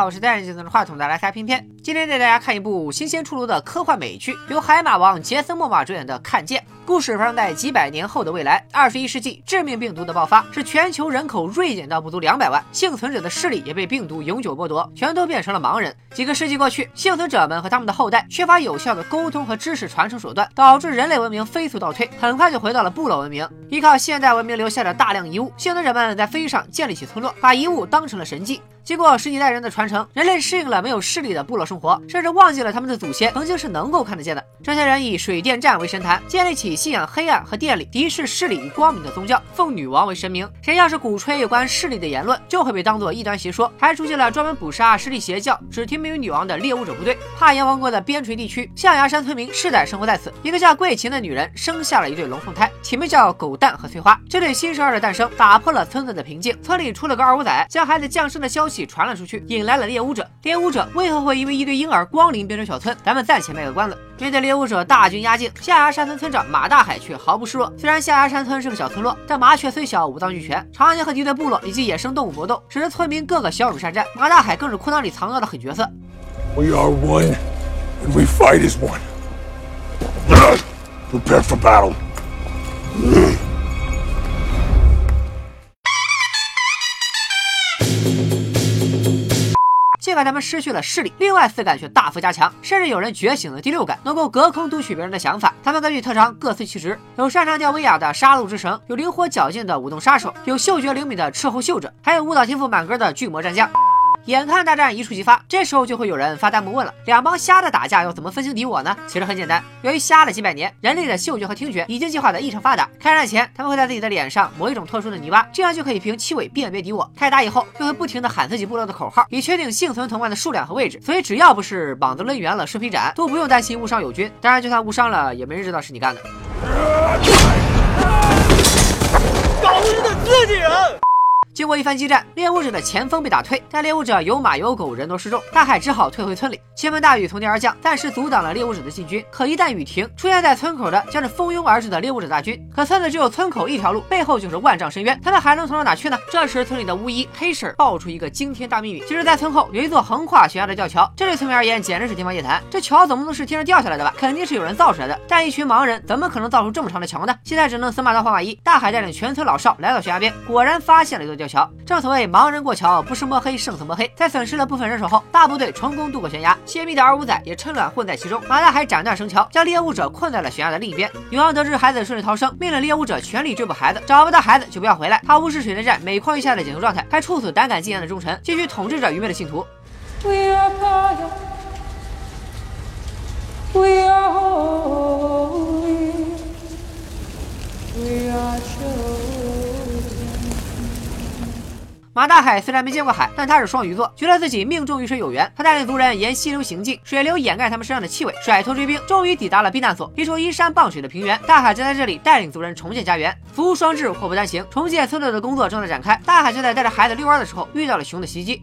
好，我是戴眼镜拿着话筒的来开片片。今天带大家看一部新鲜出炉的科幻美剧，由海马王杰森·莫玛主演的《看见》。故事发生在几百年后的未来，二十一世纪致命病毒的爆发，使全球人口锐减到不足两百万，幸存者的视力也被病毒永久剥夺，全都变成了盲人。几个世纪过去，幸存者们和他们的后代缺乏有效的沟通和知识传承手段，导致人类文明飞速倒退，很快就回到了部落文明。依靠现代文明留下的大量遗物，幸存者们在飞机上建立起村落，把遗物当成了神迹。经过十几代人的传承，人类适应了没有视力的部落生活，甚至忘记了他们的祖先曾经是能够看得见的。这些人以水电站为神坛，建立起信仰黑暗和电力、敌视视力与光明的宗教，奉女王为神明。谁要是鼓吹有关视力的言论，就会被当作异端邪说。还出现了专门捕杀视力邪教、只听命于女王的猎巫者部队。帕岩王国的边陲地区，象牙山村民世代生活在此。一个叫桂琴的女人生下了一对龙凤胎，起名叫狗蛋和翠花。这对新生儿的诞生打破了村子的平静，村里出了个二五仔，将孩子降生的消息传了出去。引来了猎巫者，猎巫者为何会因为一对婴儿光临变成小村？咱们暂且卖个关子。面对猎巫者大军压境，象牙山村村长马大海却毫不示弱。虽然象牙山村是个小村落，但麻雀虽小，五脏俱全，常年和敌对部落以及野生动物搏斗，使得村民个个骁勇善战。马大海更是裤裆里藏刀的狠角色。We are one, and we fight as one. Prepare for battle. 但他们失去了视力，另外四感却大幅加强，甚至有人觉醒了第六感，能够隔空读取别人的想法。他们根据特长各司其职，有擅长吊威亚的杀戮之神，有灵活矫健的舞动杀手，有嗅觉灵敏的斥候嗅者，还有舞蹈天赋满格的巨魔战将。眼看大战一触即发，这时候就会有人发弹幕问了：两帮瞎的打架要怎么分清敌我呢？其实很简单，由于瞎了几百年，人类的嗅觉和听觉已经进化的异常发达。开战前，他们会在自己的脸上抹一种特殊的泥巴，这样就可以凭气味辨别敌我。开打以后，又会不停的喊自己部落的口号，以确定幸存同伴的数量和位置。所以只要不是膀子抡圆了、顺皮斩，都不用担心误伤友军。当然，就算误伤了，也没人知道是你干的。搞日的自己人。经过一番激战，猎物者的前锋被打退，但猎物者有马有狗，人多势众，大海只好退回村里。倾盆大雨从天而降，暂时阻挡了猎物者的进军。可一旦雨停，出现在村口的将是蜂拥而至的猎物者大军。可村子只有村口一条路，背后就是万丈深渊，他们还能从哪去呢？这时，村里的巫医黑婶爆出一个惊天大秘密：其实，在村后有一座横跨悬崖的吊桥。这对村民而言，简直是天方夜谭。这桥怎么能是天上掉下来的吧？肯定是有人造出来的。但一群盲人怎么可能造出这么长的桥呢？现在只能死马当活马医。大海带领全村老少来到悬崖边，果然发现了一座吊桥。正所谓。盲人过桥，不是摸黑胜似摸黑。在损失了部分人手后，大部队成功渡过悬崖，泄密的二五仔也趁乱混在其中。马大海斩断绳桥，将猎物者困在了悬崖的另一边。女王得知孩子顺利逃生，命令猎物者全力追捕孩子，找不到孩子就不要回来。他无视水电站每况愈下的紧急状态，还处死胆敢进言的忠臣，继续统治着愚昧的信徒。We We are are 马大海虽然没见过海，但他是双鱼座，觉得自己命中与水有缘。他带领族人沿溪流行进，水流掩盖他们身上的气味，甩头追兵，终于抵达了避难所，一处依山傍水的平原。大海就在这里带领族人重建家园。福无双至，祸不单行，重建村落的工作正在展开。大海就在带着孩子遛弯的时候，遇到了熊的袭击。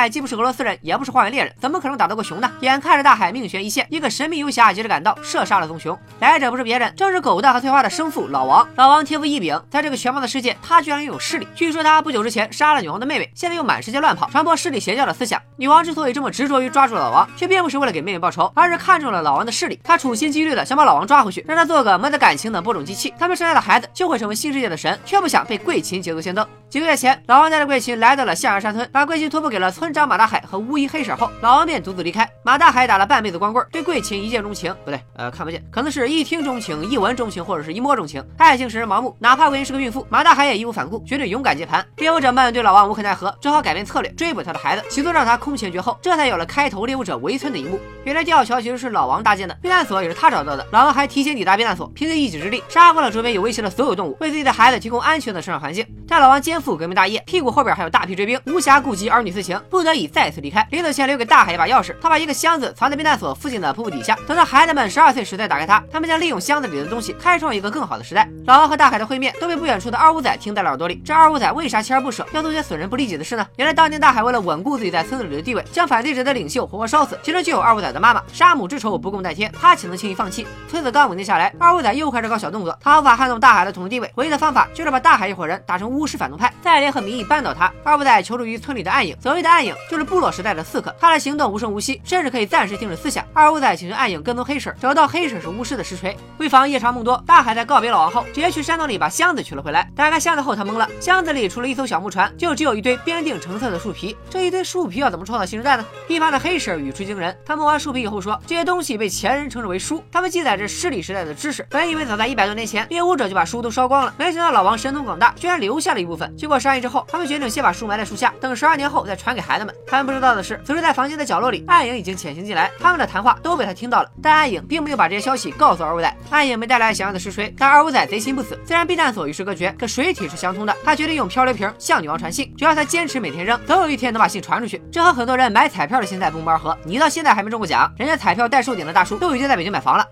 海既不是俄罗斯人，也不是荒原猎人，怎么可能打得过熊呢？眼看着大海命悬一线，一个神秘游侠接着赶到，射杀了棕熊。来者不是别人，正是狗蛋和翠花的生父老王。老王天赋异禀，在这个全盲的世界，他居然拥有视力。据说他不久之前杀了女王的妹妹，现在又满世界乱跑，传播势力邪教的思想。女王之所以这么执着于抓住老王，却并不是为了给妹妹报仇，而是看中了老王的势力。她处心积虑的想把老王抓回去，让他做个没得感情的播种机器，他们生下的孩子就会成为新世界的神，却不想被贵琴捷足先登。几个月前，老王带着贵琴来到了象牙山村，把贵琴托付给了村张马大海和巫医黑婶后，老王便独自离开。马大海打了半辈子光棍，对贵琴一见钟情，不对，呃，看不见，可能是一听钟情，一闻钟情，或者是一摸钟情。爱情使人盲目，哪怕贵秦是个孕妇，马大海也义无反顾，绝对勇敢接盘。猎物者们对老王无可奈何，只好改变策略，追捕他的孩子，企图让他空前绝后，这才有了开头猎物者围村的一幕。原来吊桥其实是老王搭建的，避难所也是他找到的。老王还提前抵达避难所，凭借一己之力杀光了周边有威胁的所有动物，为自己的孩子提供安全的生长环境。但老王肩负革命大业，屁股后边还有大批追兵，无暇顾及儿女私情，不不得已再次离开。临走前留给大海一把钥匙，他把一个箱子藏在避难所附近的瀑布底下，等到孩子们十二岁时再打开它，他们将利用箱子里的东西开创一个更好的时代。老王和大海的会面都被不远处的二五仔听在了耳朵里。这二五仔为啥锲而不舍，要做些损人不利己的事呢？原来当年大海为了稳固自己在村子里的地位，将反对者的领袖活活烧死，其中就有二五仔的妈妈。杀母之仇不共戴天，他岂能轻易放弃？村子刚稳定下来，二五仔又开始搞小动作，他无法撼动大海的统治地位，唯一的方法就是把大海一伙人打成巫师反动派，再联合民意扳倒他。二五仔求助于村里的暗影，所谓的暗影就是部落时代的刺客，他的行动无声无息，甚至可以暂时停止思想。二五仔请求暗影跟踪黑婶，找到黑婶是巫师的实锤。为防夜长梦多，大海在告别老王后，直接去山洞里把箱子取了回来。打开箱子后，他懵了，箱子里除了一艘小木船，就只有一堆编定成册的树皮。这一堆树皮要怎么创造新时代呢？一旁的黑婶语出惊人，他摸完树皮以后说，这些东西被前人称之为书，他们记载着尸里时代的知识。本以为早在一百多年前，猎巫者就把书都烧光了，没想到老王神通广大，居然留下了一部分。经过商议之后，他们决定先把书埋在树下，等十二年后再传给孩子们。他们不知道的是，此时在房间的角落里，暗影已经潜行进来，他们的谈话都被他听到了。但暗影并没有把这些消息告诉二五仔。暗影没带来想要的实锤，但二五仔贼心不死。虽然避难所与世隔绝，可水体是相通的。他决定用漂流瓶向女王传信，只要他坚持每天扔，总有一天能把信传出去。这和很多人买彩票的心态不谋而合。你到现在还没中过奖，人家彩票代售顶的大叔都已经在北京买房了。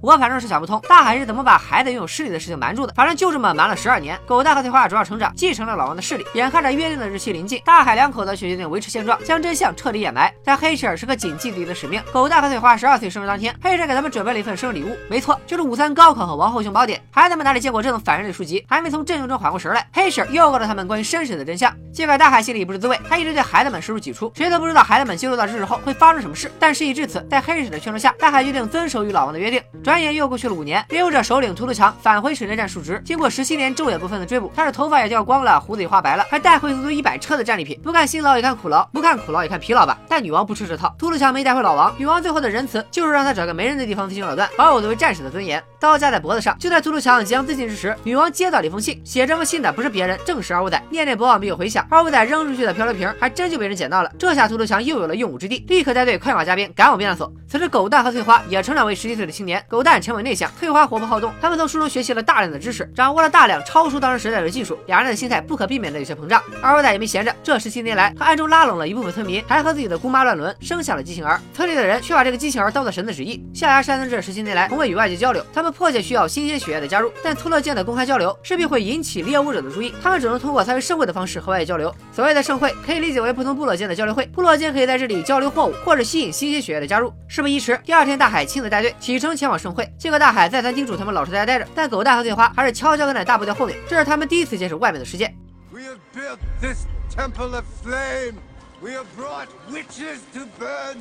我反正是想不通，大海是怎么把孩子拥有势力的事情瞒住的。反正就这么瞒了十二年。狗蛋和翠花主要成长，继承了老王的势力。眼看着约定的日期临近，大海两口子却决定维持现状，将真相彻底掩埋。但黑婶是个谨记自己的使命。狗蛋和翠花十二岁生日当天，黑婶给他们准备了一份生日礼物，没错，就是五三高考和王后雄宝典。孩子们哪里见过这种反人类书籍，还没从震惊中缓过神来，黑婶又告诉他们关于身世的真相。尽管大海心里不是滋味，他一直对孩子们视如己出，谁都不知道孩子们接触到知识后会发生什么事。但事已至此，在黑婶的劝说下，大海决定遵守与老王的约定。转眼又过去了五年。猎物者首领秃头强返回水雷站述职，经过十七年昼夜不分的追捕，他的头发也掉光了，胡子也花白了，还带回足足一百车的战利品。不看辛劳也看苦劳，不看苦劳也看疲劳吧。但女王不吃这套，秃头强没带回老王，女王最后的仁慈就是让他找个没人的地方自行了断，保我作为战士的尊严。刀架在脖子上，就在秃头强即将自尽之时，女王接到了一封信，写这封信的不是别人，正是二五仔。念念不忘必有回响，二五仔扔出去的漂流瓶还真就被人捡到了。这下秃头强又有了用武之地，立刻带队快马加鞭赶往避难所。此时狗蛋和翠花也成长为十七岁的青年，狗蛋沉稳内向，翠花活泼好动。他们从书中学习了大量的知识，掌握了大量超出当时时代的技术，两人的心态不可避免的有些膨胀。二五仔也没闲着，这十七年来，他暗中拉拢了一部分村民，还和自己的姑妈乱伦，生下了畸形儿。村里的人却把这个畸形儿当做神的旨意。象牙山村这十七年来从未与外界交流，他们迫切需要新鲜血液的加入，但村落间的公开交流势必会引起猎物者的注意，他们只能通过参与盛会的方式和外界交流。所谓的盛会可以理解为不同部落间的交流会，部落间可以在这里交流货物，或者吸引新鲜血液的加入。事不宜迟，第二天大海亲自带队启程前往盛会。尽管大海再三叮嘱他们老实在家待着，但狗蛋和翠花还是悄悄跟在大部队后面。这是他们第一次见识外面的世界。We have built this temple of flame. We have brought witches to burn.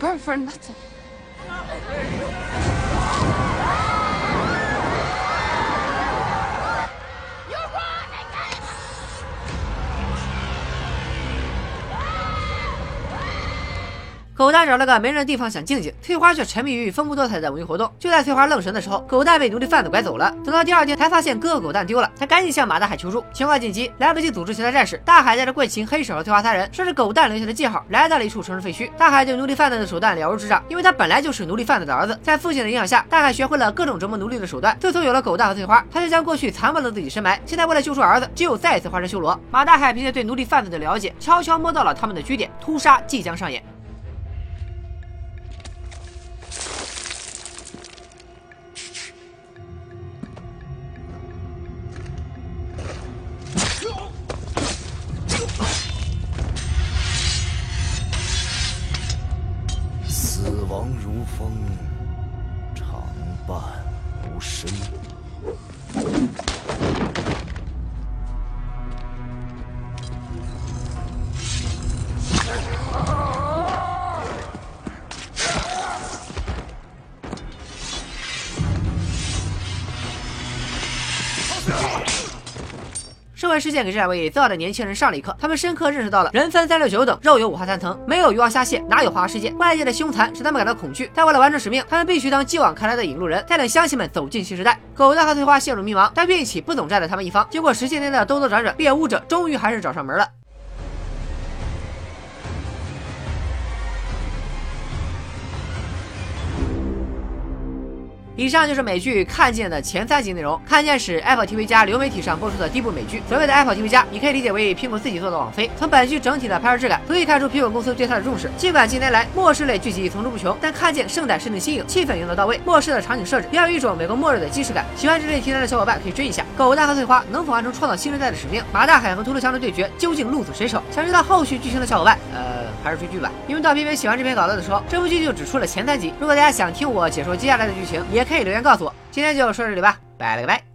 burn for nothing. ああ!狗蛋找了个没人的地方想静静，翠花却沉迷于丰富多彩的文艺活动。就在翠花愣神的时候，狗蛋被奴隶贩子拐走了。等到第二天才发现哥哥狗蛋丢了，他赶紧向马大海求助。情况紧急，来不及组织其他战士，大海带着桂琴、黑手和翠花三人，顺着狗蛋留下的记号，来到了一处城市废墟。大海对奴隶贩子的手段了如指掌，因为他本来就是奴隶贩子的儿子。在父亲的影响下，大海学会了各种折磨奴隶的手段。自从有了狗蛋和翠花，他就将过去残暴的自己深埋。现在为了救出儿子，只有再次化身修罗。马大海凭借对奴隶贩子的了解，悄悄摸到了他们的据点，屠杀即将上演。如风，常伴吾身。会事件给这两位自傲的年轻人上了一课，他们深刻认识到了人分三六九等，肉有五花三层，没有鱼王虾蟹，哪有花花世界？外界的凶残使他们感到恐惧，但为了完成使命，他们必须当继往开来的引路人，带领乡亲们走进新时代。狗蛋和翠花陷入迷茫，但运气不总站在他们一方。经过十几年的兜兜转转，猎物者终于还是找上门了。以上就是美剧《看见》的前三集内容。《看见》是 Apple TV 加流媒体上播出的第一部美剧。所谓的 Apple TV 加，你可以理解为苹果自己做的网飞。从本剧整体的拍摄质感，足以看出苹果公司对它的重视。尽管近年来末世类剧集层出不穷，但《看见》圣诞设定新颖，气氛营造到位，末世的场景设置也有一种美国末日的既视感。喜欢这类题材的小伙伴可以追一下。狗蛋和翠花能否完成创造新时代的使命？马大海和秃头强的对决究竟鹿死谁手？想知道后续剧情的小伙伴，呃，还是追剧吧。因为到片尾喜欢这篇稿子的时候，这部剧就只出了前三集。如果大家想听我解说接下来的剧情，也可以留言告诉我。今天就说到这里吧，拜了个拜。